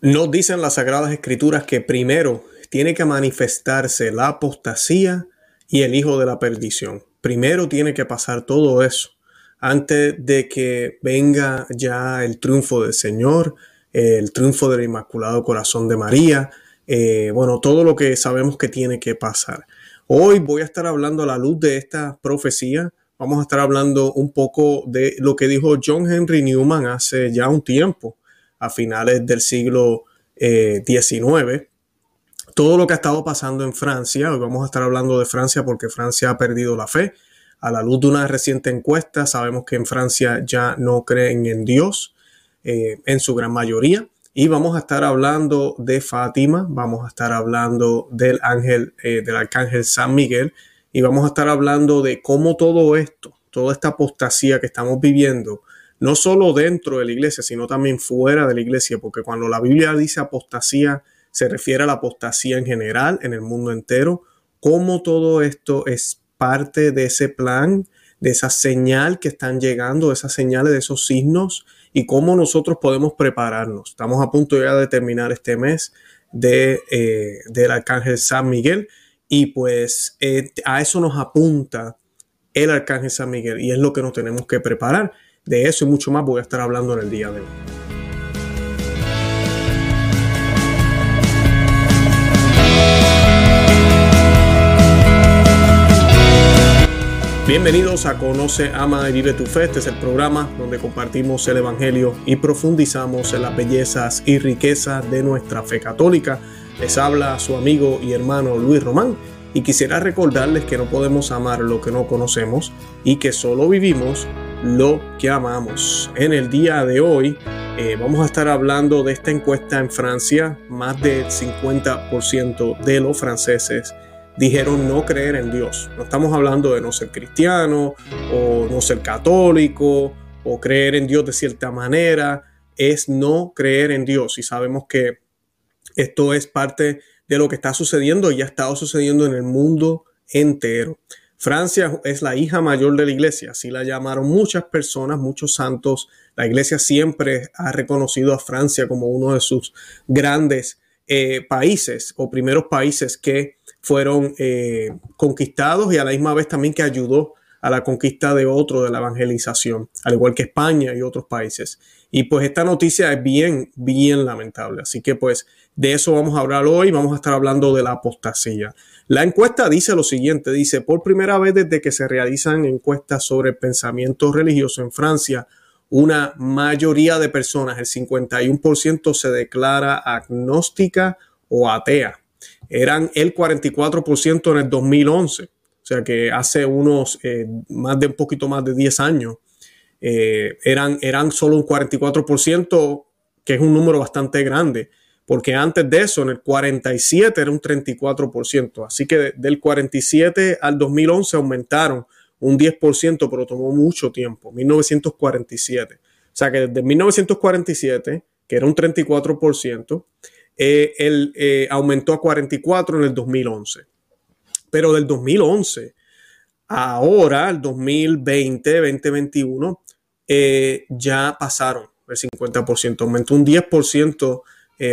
Nos dicen las Sagradas Escrituras que primero tiene que manifestarse la apostasía y el hijo de la perdición. Primero tiene que pasar todo eso antes de que venga ya el triunfo del Señor, el triunfo del Inmaculado Corazón de María, eh, bueno, todo lo que sabemos que tiene que pasar. Hoy voy a estar hablando a la luz de esta profecía. Vamos a estar hablando un poco de lo que dijo John Henry Newman hace ya un tiempo, a finales del siglo XIX. Eh, todo lo que ha estado pasando en Francia, hoy vamos a estar hablando de Francia porque Francia ha perdido la fe. A la luz de una reciente encuesta, sabemos que en Francia ya no creen en Dios eh, en su gran mayoría. Y vamos a estar hablando de Fátima, vamos a estar hablando del ángel, eh, del arcángel San Miguel, y vamos a estar hablando de cómo todo esto, toda esta apostasía que estamos viviendo, no solo dentro de la iglesia, sino también fuera de la iglesia, porque cuando la Biblia dice apostasía, se refiere a la apostasía en general, en el mundo entero, cómo todo esto es parte de ese plan, de esa señal que están llegando, de esas señales, de esos signos y cómo nosotros podemos prepararnos. Estamos a punto ya de terminar este mes de, eh, del Arcángel San Miguel y pues eh, a eso nos apunta el Arcángel San Miguel y es lo que nos tenemos que preparar. De eso y mucho más voy a estar hablando en el día de hoy. Bienvenidos a Conoce, Ama y Vive tu Fe. Este es el programa donde compartimos el Evangelio y profundizamos en las bellezas y riquezas de nuestra fe católica. Les habla su amigo y hermano Luis Román y quisiera recordarles que no podemos amar lo que no conocemos y que solo vivimos lo que amamos. En el día de hoy eh, vamos a estar hablando de esta encuesta en Francia. Más del 50% de los franceses dijeron no creer en Dios. No estamos hablando de no ser cristiano o no ser católico o creer en Dios de cierta manera. Es no creer en Dios. Y sabemos que esto es parte de lo que está sucediendo y ha estado sucediendo en el mundo entero. Francia es la hija mayor de la iglesia, así la llamaron muchas personas, muchos santos. La iglesia siempre ha reconocido a Francia como uno de sus grandes eh, países o primeros países que fueron eh, conquistados y a la misma vez también que ayudó a la conquista de otro de la evangelización, al igual que España y otros países. Y pues esta noticia es bien, bien lamentable. Así que pues de eso vamos a hablar hoy. Vamos a estar hablando de la apostasía. La encuesta dice lo siguiente, dice, por primera vez desde que se realizan encuestas sobre el pensamiento religioso en Francia, una mayoría de personas, el 51%, se declara agnóstica o atea eran el 44% en el 2011. O sea que hace unos, eh, más de un poquito más de 10 años, eh, eran, eran solo un 44%, que es un número bastante grande, porque antes de eso, en el 47 era un 34%. Así que del 47 al 2011 aumentaron un 10%, pero tomó mucho tiempo, 1947. O sea que desde 1947, que era un 34%, eh, él eh, aumentó a 44 en el 2011. Pero del 2011 ahora, el 2020, 2021, eh, ya pasaron el 50%, aumentó un 10%,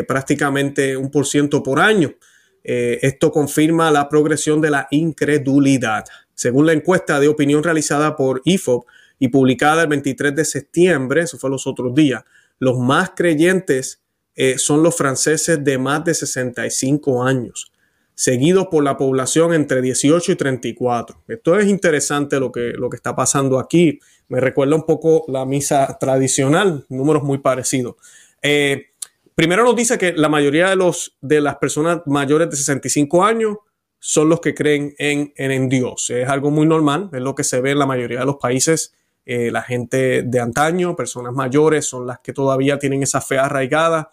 prácticamente un por ciento por año. esto confirma la progresión de la incredulidad. Según la encuesta de opinión realizada por IFOP y publicada el 23 de septiembre, eso fue los otros días, los más creyentes eh, son los franceses de más de 65 años, seguidos por la población entre 18 y 34. Esto es interesante lo que, lo que está pasando aquí. Me recuerda un poco la misa tradicional, números muy parecidos. Eh, primero nos dice que la mayoría de, los, de las personas mayores de 65 años son los que creen en, en, Dios. Es algo muy normal, es lo que se ve en la mayoría de los países. Eh, la gente de antaño, personas mayores, son las que todavía tienen esa fe arraigada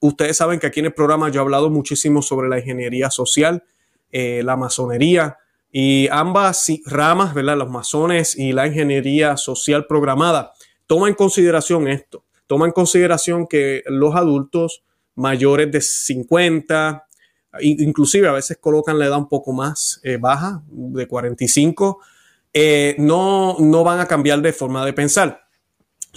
Ustedes saben que aquí en el programa yo he hablado muchísimo sobre la ingeniería social, eh, la masonería y ambas ramas, ¿verdad? Los masones y la ingeniería social programada. Toma en consideración esto. Toma en consideración que los adultos mayores de 50, inclusive a veces colocan la edad un poco más eh, baja, de 45, eh, no, no van a cambiar de forma de pensar.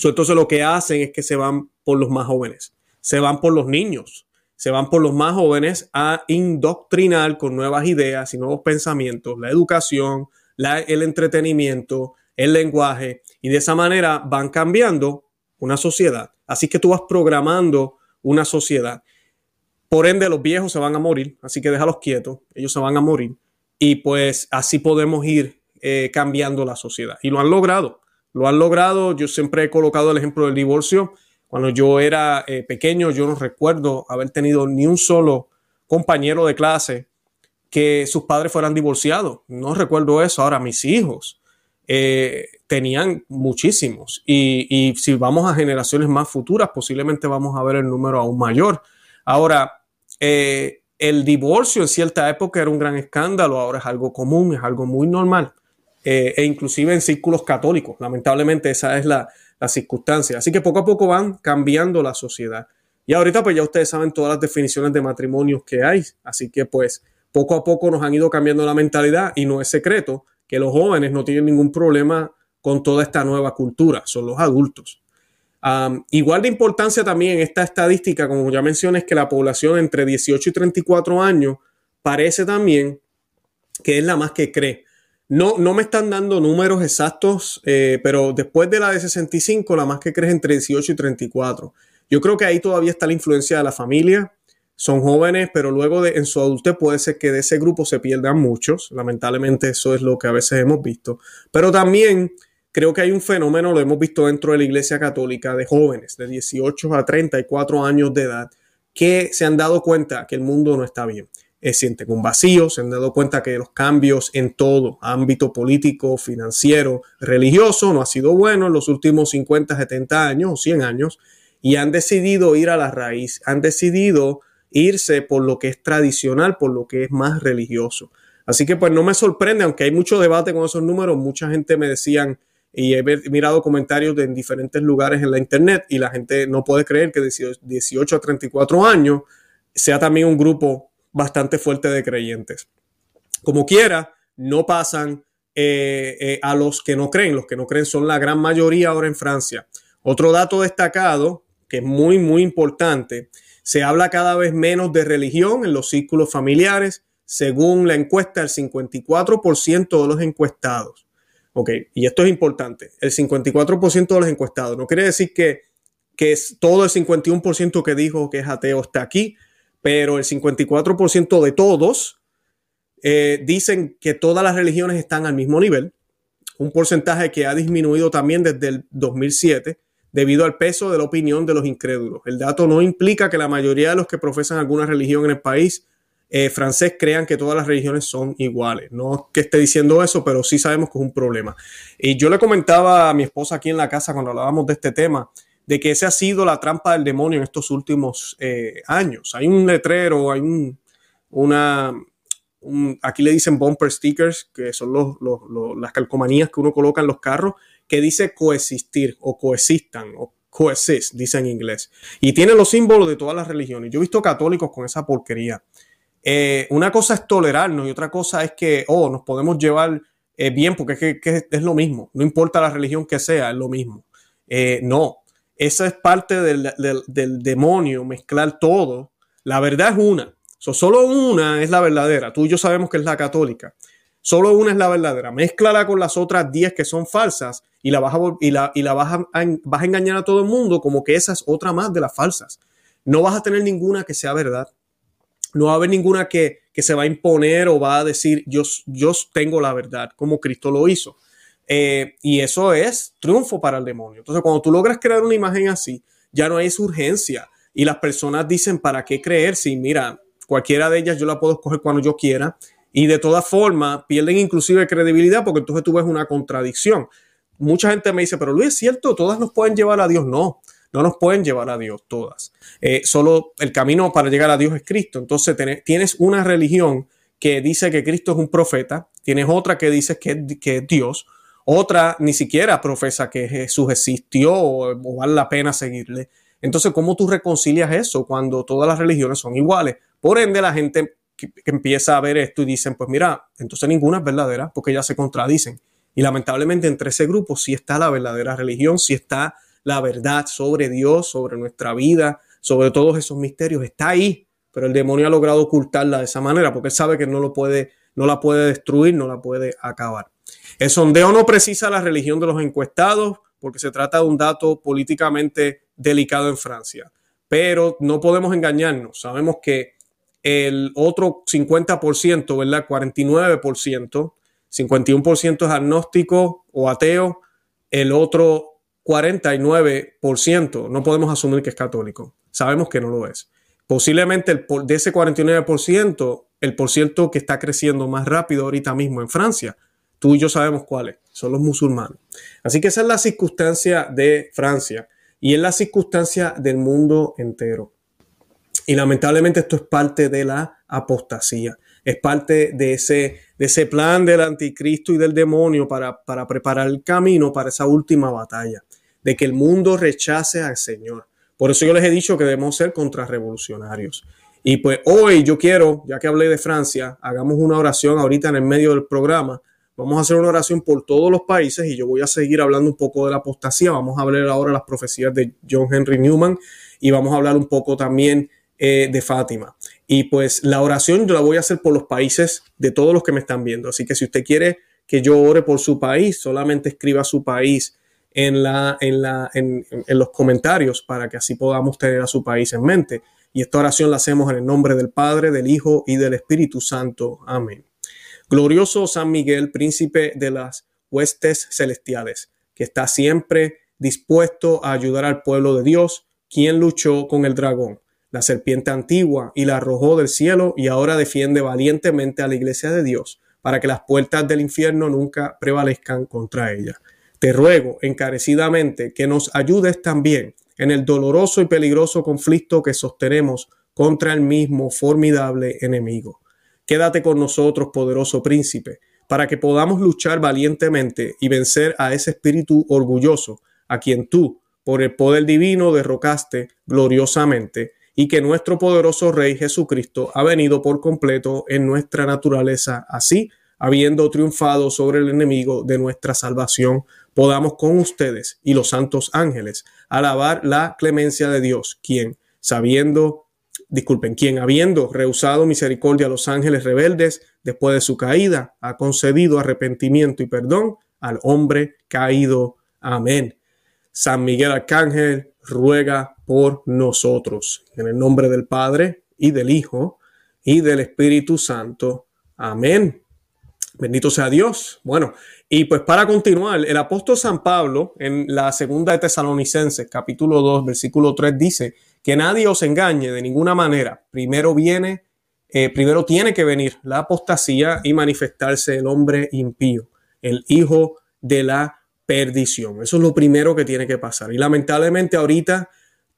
entonces lo que hacen es que se van por los más jóvenes se van por los niños, se van por los más jóvenes a indoctrinar con nuevas ideas y nuevos pensamientos, la educación, el entretenimiento, el lenguaje, y de esa manera van cambiando una sociedad. Así que tú vas programando una sociedad. Por ende, los viejos se van a morir, así que déjalos quietos, ellos se van a morir. Y pues así podemos ir eh, cambiando la sociedad. Y lo han logrado, lo han logrado. Yo siempre he colocado el ejemplo del divorcio. Cuando yo era eh, pequeño, yo no recuerdo haber tenido ni un solo compañero de clase que sus padres fueran divorciados. No recuerdo eso. Ahora, mis hijos eh, tenían muchísimos. Y, si vamos a generaciones más futuras, posiblemente vamos a ver el número aún mayor. Ahora, eh, el divorcio en cierta época era un gran escándalo, ahora es algo común, es algo muy normal. e inclusive en círculos católicos. Lamentablemente esa es la, las circunstancias. Así que poco a poco van cambiando la sociedad. Y ahorita pues ya ustedes saben todas las definiciones de matrimonios que hay. Así que pues poco a poco nos han ido cambiando la mentalidad y no es secreto que los jóvenes no tienen ningún problema con toda esta nueva cultura, son los adultos. igual de importancia también esta estadística, como ya mencioné, es que la población entre 18 y 34 años parece también que es la más que cree. No, no me están dando números exactos, eh, pero después de la de 65, la más que crece entre 18 y 34. Yo creo que ahí todavía está la influencia de la familia. Son jóvenes, pero luego en su adultez puede ser que de ese grupo se pierdan muchos. Lamentablemente eso es lo que a veces hemos visto. Pero también creo que hay un fenómeno, lo hemos visto dentro de la Iglesia Católica, de jóvenes de 18 a 34 años de edad que se han dado cuenta que el mundo no está bien eh, sienten un vacío, se han dado cuenta que los cambios en todo, ámbito político, financiero, religioso, no ha sido bueno en los últimos 50, 70 años o 100 años y han decidido ir a la raíz, han decidido irse por lo que es tradicional, por lo que es más religioso. Así que pues no me sorprende, aunque hay mucho debate con esos números, mucha gente me decían, y he mirado comentarios de en diferentes lugares en la internet y la gente no puede creer que de 18 a 34 años sea también un grupo bastante fuerte de creyentes. Como quiera, no pasan eh, eh, a los que no creen. Los que no creen son la gran mayoría ahora en Francia. Otro dato destacado, que es muy, muy importante, se habla cada vez menos de religión en los círculos familiares. Según la encuesta, el 54% de los encuestados. Ok, y esto es importante. El 54% de los encuestados. No quiere decir que, que es todo el 51% que dijo que es ateo está aquí pero el 54% de todos eh, dicen que todas las religiones están al mismo nivel, un porcentaje que ha disminuido también desde el 2007 debido al peso de la opinión de los incrédulos. El dato no implica que la mayoría de los que profesan alguna religión en el país eh, francés crean que todas las religiones son iguales. No que esté diciendo eso, pero sí sabemos que es un problema. Y yo le comentaba a mi esposa aquí en la casa cuando hablábamos de este tema, de que esa ha sido la trampa del demonio en estos últimos eh, años. Hay un letrero, hay un, una, aquí le dicen bumper stickers, que son las calcomanías que uno coloca en los carros, que dice coexistir o coexistan o coexist, dice en inglés. Y tiene los símbolos de todas las religiones. Yo he visto católicos con esa porquería. Eh, una cosa es tolerarnos y otra cosa es que, oh, nos podemos llevar eh, bien porque es, que, es, lo mismo. No importa la religión que sea, es lo mismo. no, esa es parte del, demonio, mezclar todo. La verdad es una. solo una es la verdadera. Tú y yo sabemos que es la católica. Solo una es la verdadera. Mézclala con las otras 10 que son falsas y la, vas a, y la, y la vas, a, vas a engañar a todo el mundo como que esa es otra más de las falsas. No vas a tener ninguna que sea verdad. No va a haber ninguna que, que se va a imponer o va a decir yo, yo tengo la verdad, como Cristo lo hizo. Eh, y eso es triunfo para el demonio. Entonces, cuando tú logras crear una imagen así, ya no hay urgencia. Y las personas dicen, ¿para qué creer? Si mira, cualquiera de ellas yo la puedo escoger cuando yo quiera. Y de todas formas, pierden inclusive credibilidad porque entonces tú ves una contradicción. Mucha gente me dice, pero Luis, es cierto, todas nos pueden llevar a Dios. No, no nos pueden llevar a Dios todas. Eh, solo el camino para llegar a Dios es Cristo. Entonces tienes una religión que dice que Cristo es un profeta, tienes otra que dice que, es Dios, otra ni siquiera profesa que Jesús existió o, vale la pena seguirle. Entonces, ¿cómo tú reconcilias eso cuando todas las religiones son iguales? Por ende, la gente que, empieza a ver esto y dicen, pues mira, entonces ninguna es verdadera porque ya se contradicen. Y lamentablemente entre ese grupo sí está la verdadera religión, sí está la verdad sobre Dios, sobre nuestra vida, sobre todos esos misterios está ahí, pero el demonio ha logrado ocultarla de esa manera porque él sabe que no lo puede, no la puede destruir, no la puede acabar. El sondeo no precisa la religión de los encuestados porque se trata de un dato políticamente delicado en Francia, pero no podemos engañarnos. Sabemos que el otro 50%, ¿verdad? 49%, 51% es agnóstico o ateo, el otro 49% no podemos asumir que es católico. Sabemos que no lo es. Posiblemente el, de ese 49%, el por ciento que está creciendo más rápido ahorita mismo en Francia, tú y yo sabemos cuáles, son los musulmanes. Así que esa es la circunstancia de Francia y es la circunstancia del mundo entero. Y lamentablemente esto es parte de la apostasía, es parte de ese, de ese plan del anticristo y del demonio para, para preparar el camino para esa última batalla, de que el mundo rechace al Señor. Por eso yo les he dicho que debemos ser contrarrevolucionarios. Y pues hoy yo quiero, ya que hablé de Francia, hagamos una oración ahorita en el medio del programa. Vamos a hacer una oración por todos los países y yo voy a seguir hablando un poco de la apostasía. Vamos a hablar ahora de las profecías de John Henry Newman y vamos a hablar un poco también eh, de Fátima. Y pues la oración yo la voy a hacer por los países de todos los que me están viendo. Así que si usted quiere que yo ore por su país, solamente escriba su país en, la, en, la, en, en los comentarios para que así podamos tener a su país en mente. Y esta oración la hacemos en el nombre del Padre, del Hijo y del Espíritu Santo. Amén. Glorioso San Miguel, príncipe de las huestes celestiales, que está siempre dispuesto a ayudar al pueblo de Dios, quien luchó con el dragón la serpiente antigua, y la arrojó del cielo y ahora defiende valientemente a la iglesia de Dios para que las puertas del infierno nunca prevalezcan contra ella. Te ruego encarecidamente que nos ayudes también en el doloroso y peligroso conflicto que sostenemos contra el mismo formidable enemigo. Quédate con nosotros, poderoso príncipe, para que podamos luchar valientemente y vencer a ese espíritu orgulloso, a quien tú, por el poder divino, derrocaste gloriosamente y que nuestro poderoso Rey Jesucristo ha venido por completo en nuestra naturaleza, así, habiendo triunfado sobre el enemigo de nuestra salvación, podamos con ustedes y los santos ángeles alabar la clemencia de Dios, quien, sabiendo, disculpen, quien habiendo rehusado misericordia a los ángeles rebeldes después de su caída, ha concedido arrepentimiento y perdón al hombre caído. Amén. San Miguel Arcángel, ruega por nosotros. En el nombre del Padre y del Hijo y del Espíritu Santo. Amén. Bendito sea Dios. Bueno, y pues para continuar, el apóstol San Pablo en la segunda de Tesalonicenses, capítulo 2, versículo 3, dice que nadie os engañe de ninguna manera. Primero viene, eh, primero tiene que venir la apostasía y manifestarse el hombre impío, el hijo de la perdición. Eso es lo primero que tiene que pasar. Y lamentablemente ahorita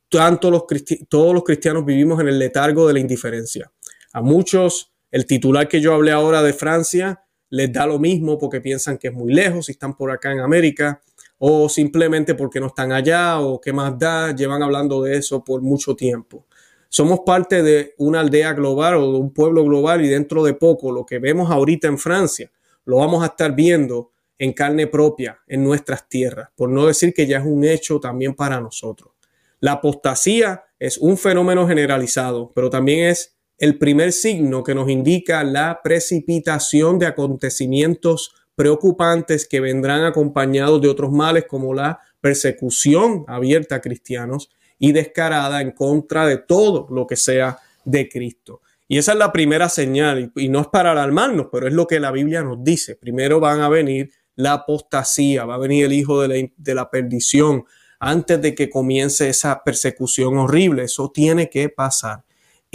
tanto los todos los cristianos vivimos en el letargo de la indiferencia. A muchos, el titular que yo hablé ahora de Francia les da lo mismo porque piensan que es muy lejos y están por acá en América o simplemente porque no están allá o qué más da, llevan hablando de eso por mucho tiempo. Somos parte de una aldea global o de un pueblo global y dentro de poco lo que vemos ahorita en Francia lo vamos a estar viendo en carne propia en nuestras tierras, por no decir que ya es un hecho también para nosotros. La apostasía es un fenómeno generalizado, pero también es el primer signo que nos indica la precipitación de acontecimientos preocupantes que vendrán acompañados de otros males como la persecución abierta a cristianos y descarada en contra de todo lo que sea de Cristo. Y esa es la primera señal, y no es para alarmarnos, pero es lo que la Biblia nos dice. Primero van a venir la apostasía, va a venir el hijo de la, perdición antes de que comience esa persecución horrible. Eso tiene que pasar.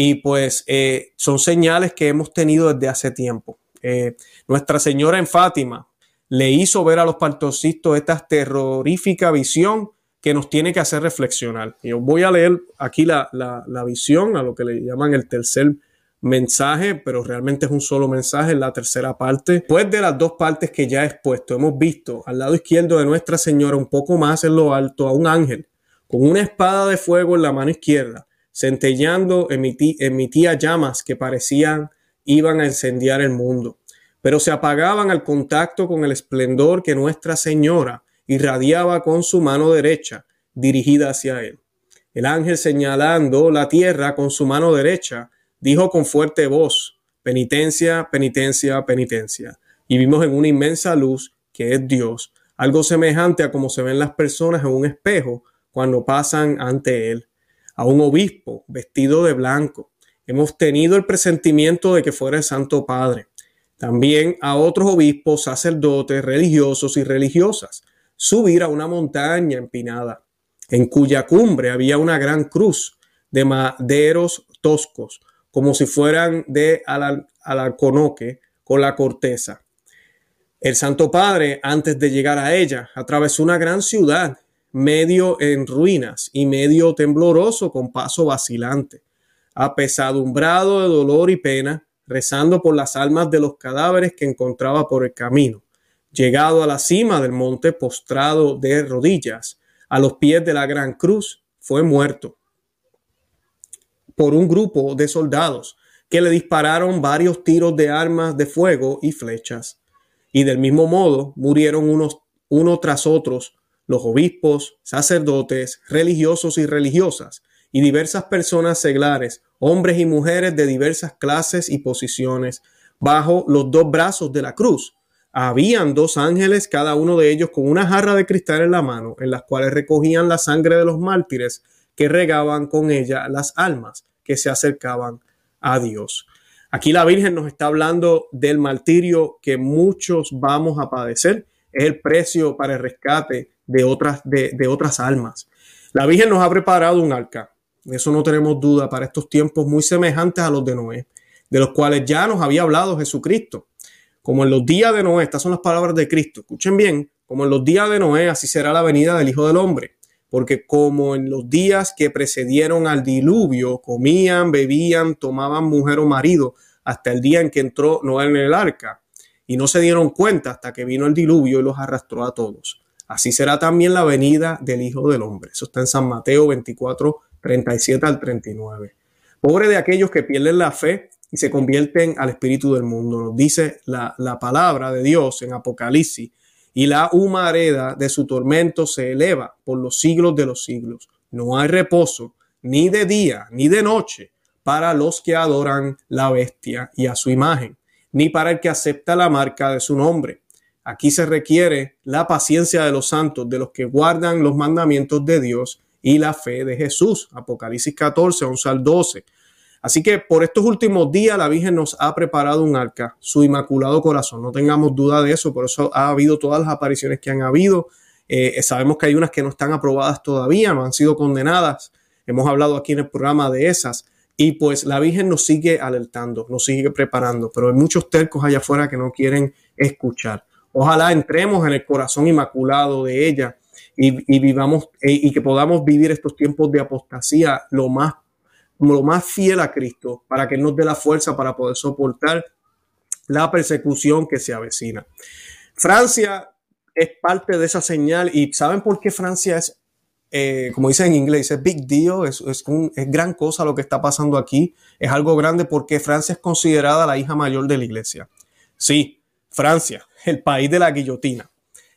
Y pues eh, son señales que hemos tenido desde hace tiempo. Eh, Nuestra Señora en Fátima le hizo ver a los pastorcitos esta terrorífica visión que nos tiene que hacer reflexionar. Y os voy a leer aquí la, la visión, a lo que le llaman el tercer mensaje, pero realmente es un solo mensaje en la tercera parte. Después de las dos partes que ya he expuesto, hemos visto al lado izquierdo de Nuestra Señora, un poco más en lo alto, a un ángel con una espada de fuego en la mano izquierda, centellando, emitía llamas que parecían iban a incendiar el mundo, pero se apagaban al contacto con el esplendor que Nuestra Señora irradiaba con su mano derecha dirigida hacia él. El ángel señalando la tierra con su mano derecha, dijo con fuerte voz, penitencia, penitencia, penitencia. Y vimos en una inmensa luz que es Dios, algo semejante a como se ven las personas en un espejo cuando pasan ante él, a un obispo vestido de blanco. Hemos tenido el presentimiento de que fuera el Santo Padre. También a otros obispos, sacerdotes, religiosos y religiosas, subir a una montaña empinada, en cuya cumbre había una gran cruz de maderos toscos, como si fueran de alarconoque con la corteza. El Santo Padre, antes de llegar a ella, atravesó una gran ciudad, medio en ruinas y medio tembloroso con paso vacilante, apesadumbrado de dolor y pena, rezando por las almas de los cadáveres que encontraba por el camino. Llegado a la cima del monte, postrado de rodillas, a los pies de la gran cruz, fue muerto por un grupo de soldados que le dispararon varios tiros de armas de fuego y flechas y del mismo modo murieron unos uno tras otros los obispos, sacerdotes, religiosos y religiosas, y diversas personas seglares, hombres y mujeres de diversas clases y posiciones, bajo los dos brazos de la cruz. Habían dos ángeles, cada uno de ellos con una jarra de cristal en la mano, en las cuales recogían la sangre de los mártires que regaban con ella las almas que se acercaban a Dios. Aquí la Virgen nos está hablando del martirio que muchos vamos a padecer. Es el precio para el rescate de otras, de, otras almas. La Virgen nos ha preparado un arca. De eso no tenemos duda para estos tiempos muy semejantes a los de Noé, de los cuales ya nos había hablado Jesucristo. Como en los días de Noé, estas son las palabras de Cristo. Escuchen bien, como en los días de Noé, así será la venida del Hijo del Hombre porque como en los días que precedieron al diluvio, comían, bebían, tomaban mujer o marido, hasta el día en que entró Noé en el arca, y no se dieron cuenta hasta que vino el diluvio y los arrastró a todos. Así será también la venida del Hijo del Hombre. Eso está en San Mateo 24, 37 al 39. Pobre de aquellos que pierden la fe y se convierten al espíritu del mundo. Nos dice la, la palabra de Dios en Apocalipsis y la humareda de su tormento se eleva por los siglos de los siglos. No hay reposo, ni de día, ni de noche, para los que adoran la bestia y a su imagen, ni para el que acepta la marca de su nombre. Aquí se requiere la paciencia de los santos, de los que guardan los mandamientos de Dios y la fe de Jesús. Apocalipsis 14, 11 al 12. Así que por estos últimos días la Virgen nos ha preparado un arca, su inmaculado corazón. No tengamos duda de eso, por eso ha habido todas las apariciones que han habido. Eh, sabemos que hay unas que no están aprobadas todavía, no han sido condenadas. Hemos hablado aquí en el programa de esas. Y pues la Virgen nos sigue alertando, nos sigue preparando, pero hay muchos tercos allá afuera que no quieren escuchar. Ojalá entremos en el corazón inmaculado de ella y, vivamos eh, y que podamos vivir estos tiempos de apostasía lo más lo más fiel a Cristo para que nos dé la fuerza para poder soportar la persecución que se avecina. Francia es parte de esa señal y ¿saben por qué Francia es, eh, como dicen en inglés, es big deal, es, es, es gran cosa lo que está pasando aquí, es algo grande porque Francia es considerada la hija mayor de la iglesia. Sí, Francia, el país de la guillotina,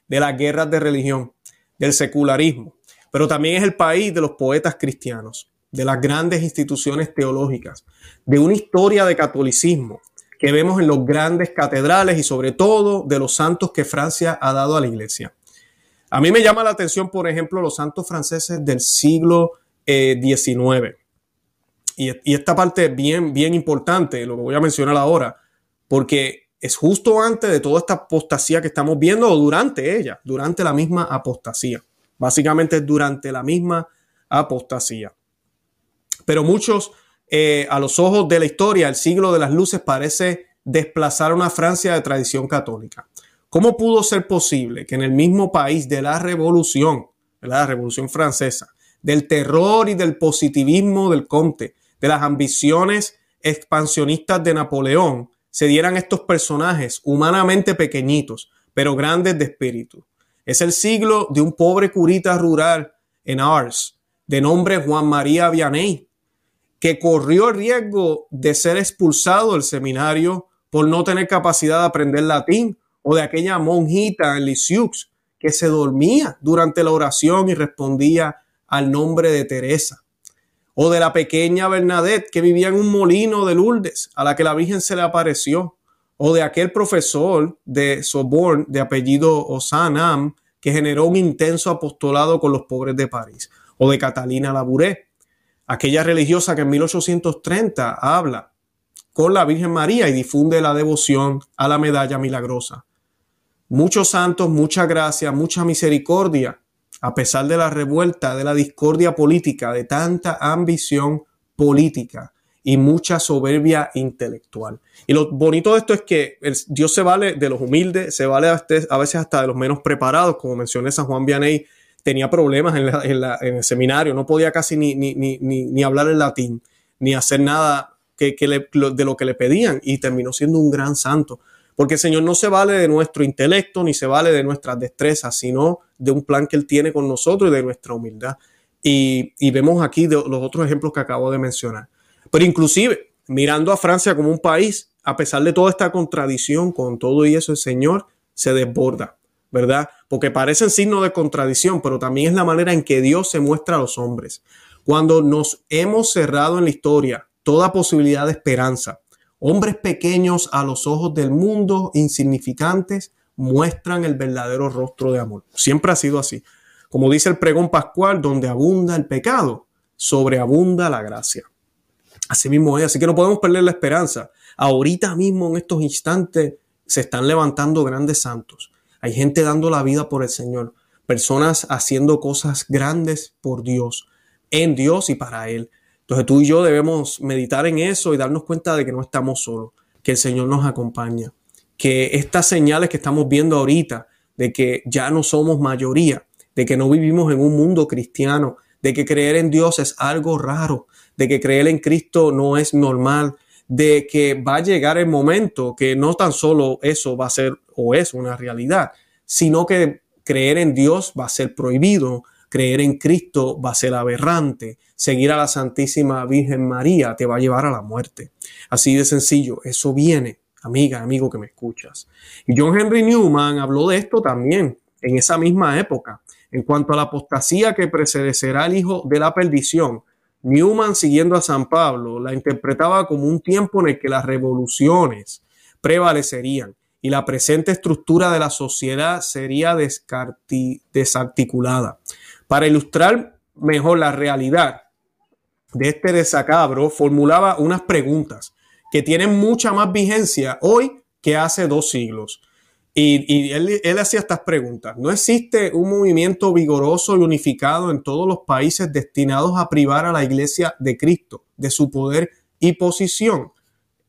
de las guerras de religión, del secularismo, pero también es el país de los poetas cristianos de las grandes instituciones teológicas, de una historia de catolicismo que vemos en los grandes catedrales y sobre todo de los santos que Francia ha dado a la iglesia. A mí me llama la atención, por ejemplo, los santos franceses del siglo XIX. Eh, y, esta parte es bien, bien importante, lo que voy a mencionar ahora, porque es justo antes de toda esta apostasía que estamos viendo o durante ella, durante la misma apostasía. Básicamente es durante la misma apostasía. Pero muchos, eh, a los ojos de la historia, el siglo de las luces parece desplazar a una Francia de tradición católica. ¿Cómo pudo ser posible que en el mismo país de la revolución, de la revolución francesa, del terror y del positivismo del Comte, de las ambiciones expansionistas de Napoleón, se dieran estos personajes humanamente pequeñitos, pero grandes de espíritu? Es el siglo de un pobre curita rural en Ars, de nombre Juan María Vianney, que corrió el riesgo de ser expulsado del seminario por no tener capacidad de aprender latín, o de aquella monjita en Lisieux que se dormía durante la oración y respondía al nombre de Teresa. O de la pequeña Bernadette que vivía en un molino de Lourdes, a la que la Virgen se le apareció. O de aquel profesor de Soborn de apellido Osanam que generó un intenso apostolado con los pobres de París. O de Catalina Labouré, aquella religiosa que en 1830 habla con la Virgen María y difunde la devoción a la medalla milagrosa. Muchos santos, mucha gracia, mucha misericordia, a pesar de la revuelta, de la discordia política, de tanta ambición política y mucha soberbia intelectual. Y lo bonito de esto es que Dios se vale de los humildes, se vale a veces hasta de los menos preparados, como mencioné San Juan Vianney, tenía problemas en, el seminario, no podía casi ni, hablar el latín, ni hacer nada de lo que le pedían y terminó siendo un gran santo. Porque el Señor no se vale de nuestro intelecto ni se vale de nuestras destrezas, sino de un plan que Él tiene con nosotros y de nuestra humildad. Y, vemos aquí los otros ejemplos que acabo de mencionar. Pero inclusive, mirando a Francia como un país, a pesar de toda esta contradicción, con todo y eso, el Señor se desborda, ¿verdad? Porque parecen signos de contradicción, pero también es la manera en que Dios se muestra a los hombres. Cuando nos hemos cerrado en la historia toda posibilidad de esperanza, Hombres pequeños a los ojos del mundo, insignificantes, muestran el verdadero rostro de amor. Siempre ha sido así. Como dice el pregón pascual, donde abunda el pecado, sobreabunda la gracia. Así mismo es, así que no podemos perder la esperanza. Ahorita mismo, en estos instantes, se están levantando grandes santos. Hay gente dando la vida por el Señor, personas haciendo cosas grandes por Dios, en Dios y para Él. Entonces tú y yo debemos meditar en eso y darnos cuenta de que no estamos solos, que el Señor nos acompaña, que estas señales que estamos viendo ahorita, de que ya no somos mayoría, de que no vivimos en un mundo cristiano, de que creer en Dios es algo raro, de que creer en Cristo no es normal, de que va a llegar el momento que no tan solo eso va a ser o es una realidad, sino que creer en Dios va a ser prohibido, creer en Cristo va a ser aberrante, seguir a la Santísima Virgen María te va a llevar a la muerte. Así de sencillo, eso viene, amiga, amigo que me escuchas. Y John Henry Newman habló de esto también en esa misma época. En cuanto a la apostasía que precedecerá al hijo de la perdición, Newman, siguiendo a San Pablo, la interpretaba como un tiempo en el que las revoluciones prevalecerían y la presente estructura de la sociedad sería desarticulada. Para ilustrar mejor la realidad de este desacabro, formulaba unas preguntas que tienen mucha más vigencia hoy que hace dos siglos. Y, él, él, hacía estas preguntas. ¿No existe un movimiento vigoroso y unificado en todos los países destinados a privar a la iglesia de Cristo, de su poder y posición?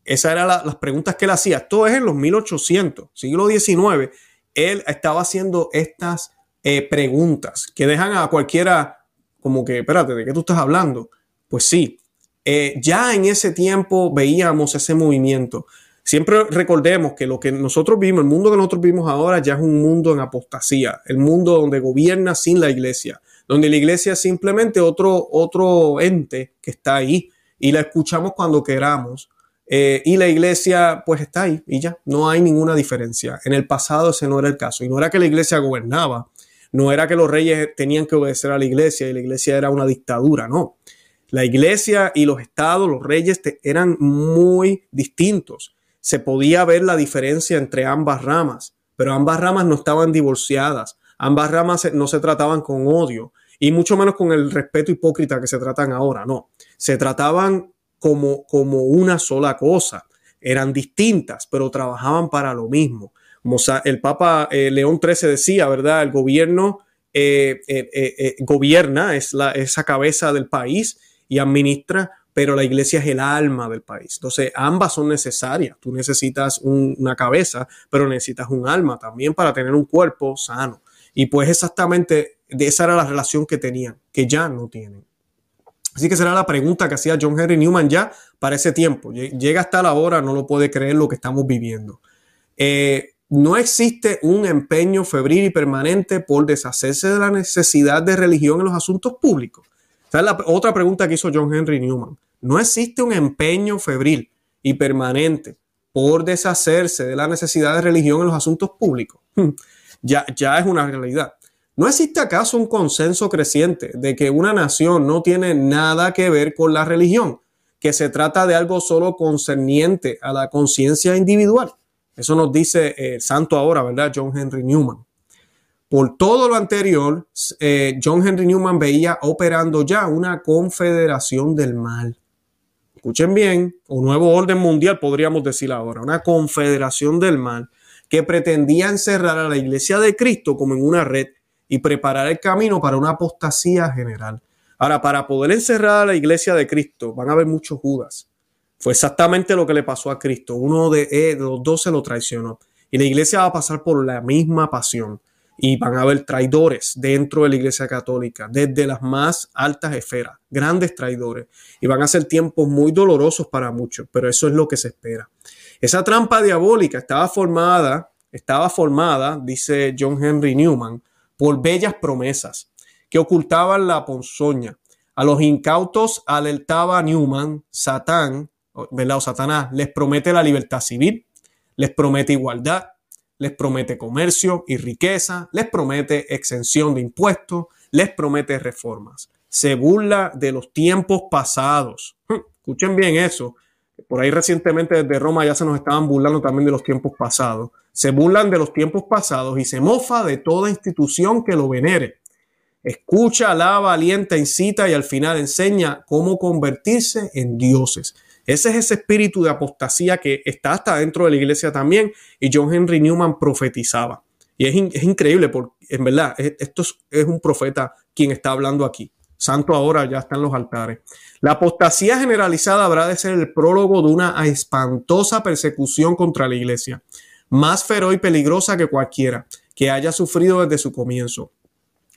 Esas eran las preguntas que él hacía. Esto es en los 1800, siglo XIX. Él estaba haciendo estas eh, preguntas que dejan a cualquiera como que, espérate, ¿de qué tú estás hablando? Pues sí, eh, ya en ese tiempo veíamos ese movimiento. Siempre recordemos que lo que nosotros vimos, el mundo que nosotros vimos ahora ya es un mundo en apostasía, el mundo donde gobierna sin la iglesia, donde la iglesia es simplemente otro, otro ente que está ahí y la escuchamos cuando queramos. Eh, y la iglesia pues está ahí y ya, no hay ninguna diferencia. En el pasado ese no era el caso y no era que la iglesia gobernaba, no era que los reyes tenían que obedecer a la iglesia y la iglesia era una dictadura, no. La iglesia y los estados, los reyes eran muy distintos. Se podía ver la diferencia entre ambas ramas, pero ambas ramas no estaban divorciadas, ambas ramas no se trataban con odio y mucho menos con el respeto hipócrita que se tratan ahora, no. Se trataban como, como una sola cosa. Eran distintas, pero trabajaban para lo mismo como el Papa eh, León XIII decía, ¿verdad? El gobierno eh, eh, gobierna, es la, esa cabeza del país y administra, pero la iglesia es el alma del país. Entonces, ambas son necesarias. Tú necesitas una cabeza, pero necesitas un alma también para tener un cuerpo sano. Y pues exactamente de esa era la relación que tenían, que ya no tienen. Así que será la pregunta que hacía John Henry Newman ya para ese tiempo. Llega hasta la hora, no lo puede creer lo que estamos viviendo. Eh, no existe un empeño febril y permanente por deshacerse de la necesidad de religión en los asuntos públicos. Esa es la otra pregunta que hizo John Henry Newman. No existe un empeño febril y permanente por deshacerse de la necesidad de religión en los asuntos públicos. Ya, ya es una realidad. ¿No existe acaso un consenso creciente de que una nación no tiene nada que ver con la religión? Que se trata de algo solo concerniente a la conciencia individual. Eso nos dice el santo ahora, ¿verdad? John Henry Newman. Por todo lo anterior, eh, John Henry Newman veía operando ya una confederación del mal. Escuchen bien, un nuevo orden mundial podríamos decir ahora, una confederación del mal que pretendía encerrar a la iglesia de Cristo como en una red y preparar el camino para una apostasía general. Ahora, para poder encerrar a la iglesia de Cristo, van a haber muchos Judas. Fue exactamente lo que le pasó a Cristo. Uno de, eh, los dos se lo traicionó. Y la iglesia va a pasar por la misma pasión. Y van a haber traidores dentro de la iglesia católica, desde las más altas esferas, grandes traidores. Y van a ser tiempos muy dolorosos para muchos, pero eso es lo que se espera. Esa trampa diabólica estaba formada, estaba formada, dice John Henry Newman, por bellas promesas que ocultaban la ponzoña. A los incautos alertaba Newman, Satán, ¿verdad? O Satanás, les promete la libertad civil, les promete igualdad, les promete comercio y riqueza, les promete exención de impuestos, les promete reformas. Se burla de los tiempos pasados. Hm, escuchen bien eso. Por ahí recientemente desde Roma ya se nos estaban burlando también de los tiempos pasados se burlan de los tiempos pasados y se mofa de toda institución que lo venere. Escucha, alaba, alienta, incita y al final enseña cómo convertirse en dioses. Ese es ese espíritu de apostasía que está hasta dentro de la iglesia también y John Henry Newman profetizaba. Y es, increíble porque en verdad esto es un profeta quien está hablando aquí. Santo ahora ya está en los altares. La apostasía generalizada habrá de ser el prólogo de una espantosa persecución contra la iglesia más feroz y peligrosa que cualquiera que haya sufrido desde su comienzo.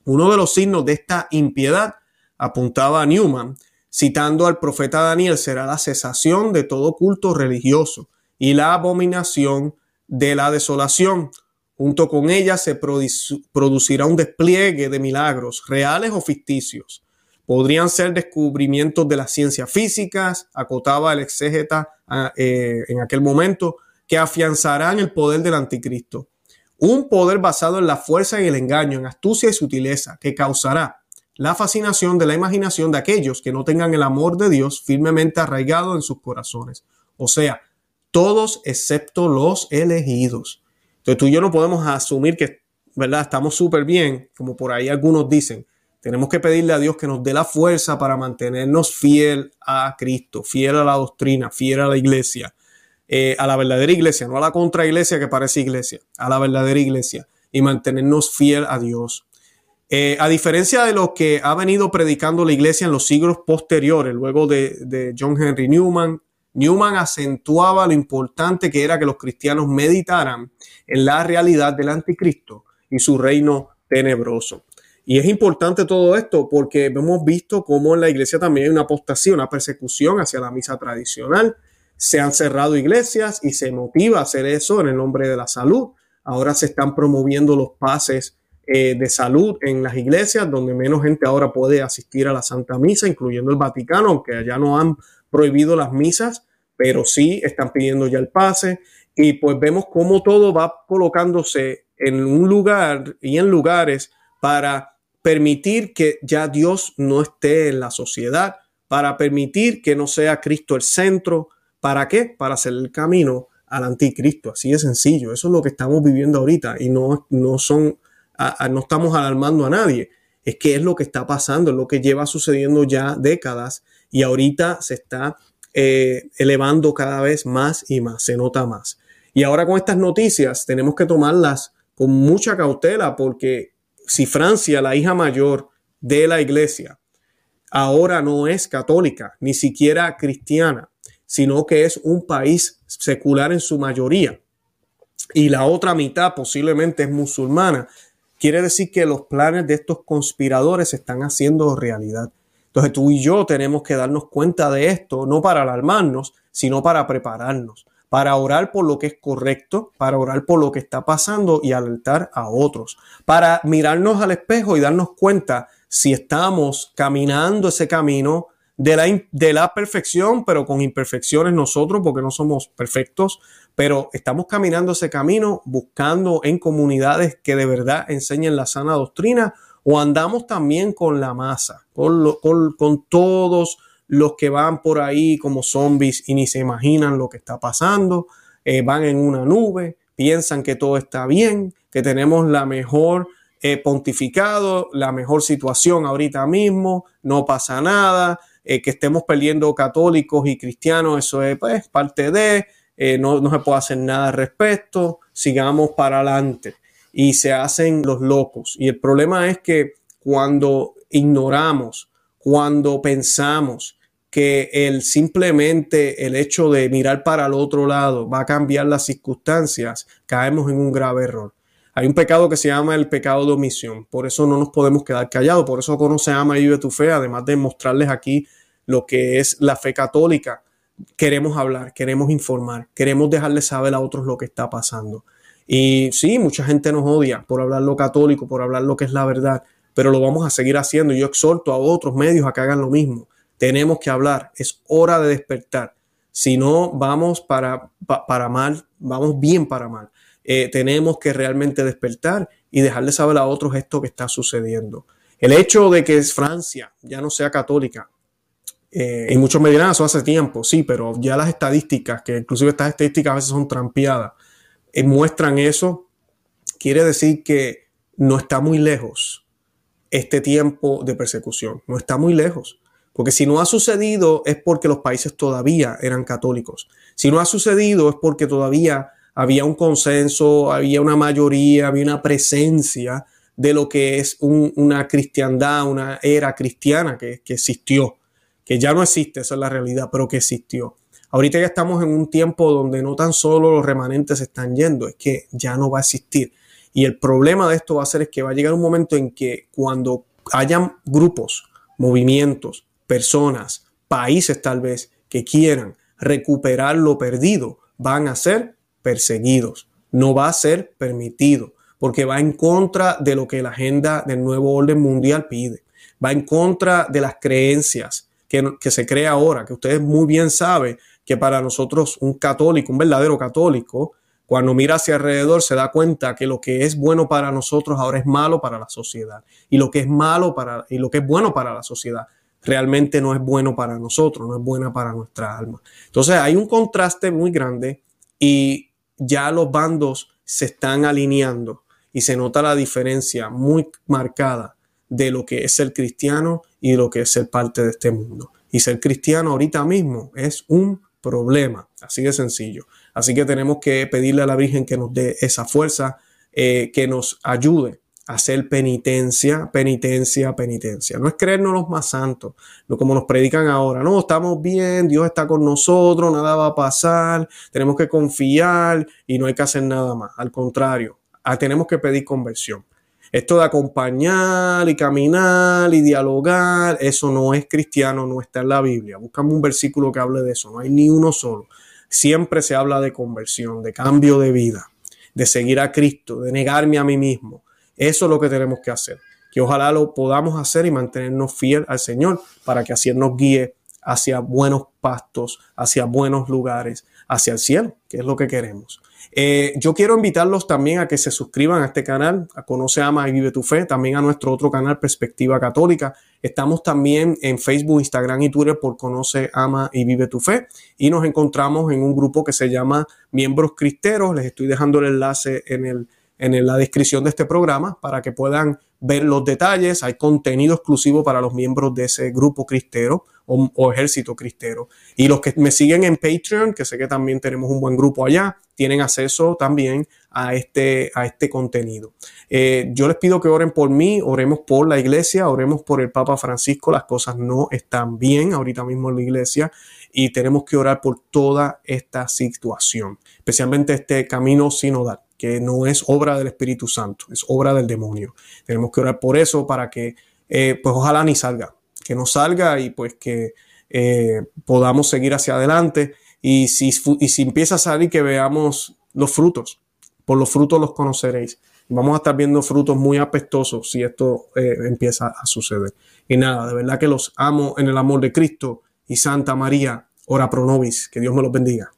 Uno de los signos de esta impiedad, apuntaba Newman, citando al profeta Daniel, será la cesación de todo culto religioso y la abominación de la desolación. Junto con ella se producirá un despliegue de milagros, reales o ficticios. Podrían ser descubrimientos de las ciencias físicas, acotaba el exégeta ah, eh, en aquel momento, que afianzarán el poder del anticristo. Un poder basado en la fuerza y el engaño, en astucia y sutileza, que causará la fascinación de la imaginación de aquellos que no tengan el amor de Dios firmemente arraigado en sus corazones. O sea, todos excepto los elegidos. Entonces tú y yo no podemos asumir que, ¿verdad? Estamos súper bien, como por ahí algunos dicen. Tenemos que pedirle a Dios que nos dé la fuerza para mantenernos fiel a Cristo, fiel a la doctrina, fiel a la iglesia, eh, a la verdadera iglesia, no a la contraiglesia que parece iglesia, a la verdadera iglesia y mantenernos fiel a Dios. Eh, a diferencia de lo que ha venido predicando la iglesia en los siglos posteriores, luego de, John Henry Newman, Newman acentuaba lo importante que era que los cristianos meditaran en la realidad del anticristo y su reino tenebroso. Y es importante todo esto porque hemos visto cómo en la iglesia también hay una apostasía, una persecución hacia la misa tradicional, se han cerrado iglesias y se motiva a hacer eso en el nombre de la salud. Ahora se están promoviendo los pases eh, de salud en las iglesias, donde menos gente ahora puede asistir a la Santa Misa, incluyendo el Vaticano, aunque allá no han prohibido las misas, pero sí están pidiendo ya el pase. Y pues vemos cómo todo va colocándose en un lugar y en lugares para permitir que ya Dios no esté en la sociedad, para permitir que no sea Cristo el centro, ¿Para qué? Para hacer el camino al anticristo. Así de sencillo. Eso es lo que estamos viviendo ahorita y no, no son, no estamos alarmando a nadie. Es que es lo que está pasando, es lo que lleva sucediendo ya décadas y ahorita se está eh, elevando cada vez más y más, se nota más. Y ahora con estas noticias tenemos que tomarlas con mucha cautela porque si Francia, la hija mayor de la iglesia, ahora no es católica, ni siquiera cristiana, sino que es un país secular en su mayoría. Y la otra mitad posiblemente es musulmana. Quiere decir que los planes de estos conspiradores se están haciendo realidad. Entonces tú y yo tenemos que darnos cuenta de esto, no para alarmarnos, sino para prepararnos, para orar por lo que es correcto, para orar por lo que está pasando y alertar a otros, para mirarnos al espejo y darnos cuenta si estamos caminando ese camino de la, de la perfección, pero con imperfecciones nosotros, porque no somos perfectos, pero estamos caminando ese camino buscando en comunidades que de verdad enseñen la sana doctrina o andamos también con la masa, con, con, todos los que van por ahí como zombies y ni se imaginan lo que está pasando, eh, van en una nube, piensan que todo está bien, que tenemos la mejor eh, pontificado, la mejor situación ahorita mismo, no pasa nada, eh, que estemos perdiendo católicos y cristianos, eso es pues, parte de, eh, no, no se puede hacer nada al respecto, sigamos para adelante. Y se hacen los locos. Y el problema es que cuando ignoramos, cuando pensamos que el simplemente el hecho de mirar para el otro lado va a cambiar las circunstancias, caemos en un grave error. Hay un pecado que se llama el pecado de omisión. Por eso no nos podemos quedar callados. Por eso conoce, ama y vive tu fe. Además de mostrarles aquí lo que es la fe católica, queremos hablar, queremos informar, queremos dejarles saber a otros lo que está pasando. Y sí, mucha gente nos odia por hablar lo católico, por hablar lo que es la verdad, pero lo vamos a seguir haciendo. Yo exhorto a otros medios a que hagan lo mismo. Tenemos que hablar, es hora de despertar. Si no, vamos para, para mal, vamos bien para mal. Eh, tenemos que realmente despertar y dejarles saber a otros esto que está sucediendo. El hecho de que Francia ya no sea católica eh, y muchos me dirán, eso hace tiempo, sí, pero ya las estadísticas, que inclusive estas estadísticas a veces son trampeadas, eh, muestran eso. Quiere decir que no está muy lejos este tiempo de persecución, no está muy lejos. Porque si no ha sucedido es porque los países todavía eran católicos. Si no ha sucedido es porque todavía había un consenso, había una mayoría, había una presencia de lo que es una cristiandad, una era cristiana que, existió que ya no existe, esa es la realidad, pero que existió. Ahorita ya estamos en un tiempo donde no tan solo los remanentes están yendo, es que ya no va a existir. Y el problema de esto va a ser es que va a llegar un momento en que cuando hayan grupos, movimientos, personas, países tal vez que quieran recuperar lo perdido, van a ser perseguidos. No va a ser permitido porque va en contra de lo que la agenda del nuevo orden mundial pide. Va en contra de las creencias, que, se crea ahora, que ustedes muy bien saben que para nosotros un católico, un verdadero católico, cuando mira hacia alrededor se da cuenta que lo que es bueno para nosotros ahora es malo para la sociedad. Y lo que es malo para, y lo que es bueno para la sociedad realmente no es bueno para nosotros, no es buena para nuestra alma. Entonces hay un contraste muy grande y ya los bandos se están alineando y se nota la diferencia muy marcada de lo que es ser cristiano y lo que es ser parte de este mundo. Y ser cristiano ahorita mismo es un problema, así de sencillo. Así que tenemos que pedirle a la Virgen que nos dé esa fuerza, eh, que nos ayude hacer penitencia, penitencia, penitencia. No es creernos los más santos, no como nos predican ahora. No, estamos bien, Dios está con nosotros, nada va a pasar, tenemos que confiar y no hay que hacer nada más. Al contrario, ah, tenemos que pedir conversión. Esto de acompañar y caminar y dialogar, eso no es cristiano, no está en la Biblia. Buscamos un versículo que hable de eso, no hay ni uno solo. Siempre se habla de conversión, de cambio de vida, de seguir a Cristo, de negarme a mí mismo. Eso es lo que tenemos que hacer. Que ojalá lo podamos hacer y mantenernos fiel al Señor para que así nos guíe hacia buenos pastos, hacia buenos lugares, hacia el cielo, que es lo que queremos. Eh, yo quiero invitarlos también a que se suscriban a este canal, a Conoce, Ama y Vive tu Fe, también a nuestro otro canal Perspectiva Católica. Estamos también en Facebook, Instagram y Twitter por Conoce, Ama y Vive tu Fe. Y nos encontramos en un grupo que se llama Miembros Cristeros. Les estoy dejando el enlace en, el, en la descripción de este programa para que puedan ver los detalles. Hay contenido exclusivo para los miembros de ese grupo cristero o, ejército cristero. Y los que me siguen en Patreon, que sé que también tenemos un buen grupo allá, tienen acceso también a este, a este contenido. Eh, yo les pido que oren por mí, oremos por la iglesia, oremos por el Papa Francisco. Las cosas no están bien ahorita mismo en la iglesia y tenemos que orar por toda esta situación, especialmente este camino sinodal que no es obra del Espíritu Santo, es obra del demonio. Tenemos que orar por eso para que, eh, pues ojalá ni salga, que no salga y pues que eh, podamos seguir hacia adelante. Y si, y si empieza a salir, que veamos los frutos. Por los frutos los conoceréis. Vamos a estar viendo frutos muy apestosos si esto eh, empieza a suceder. Y nada, de verdad que los amo en el amor de Cristo y Santa María, ora pro nobis. Que Dios me los bendiga.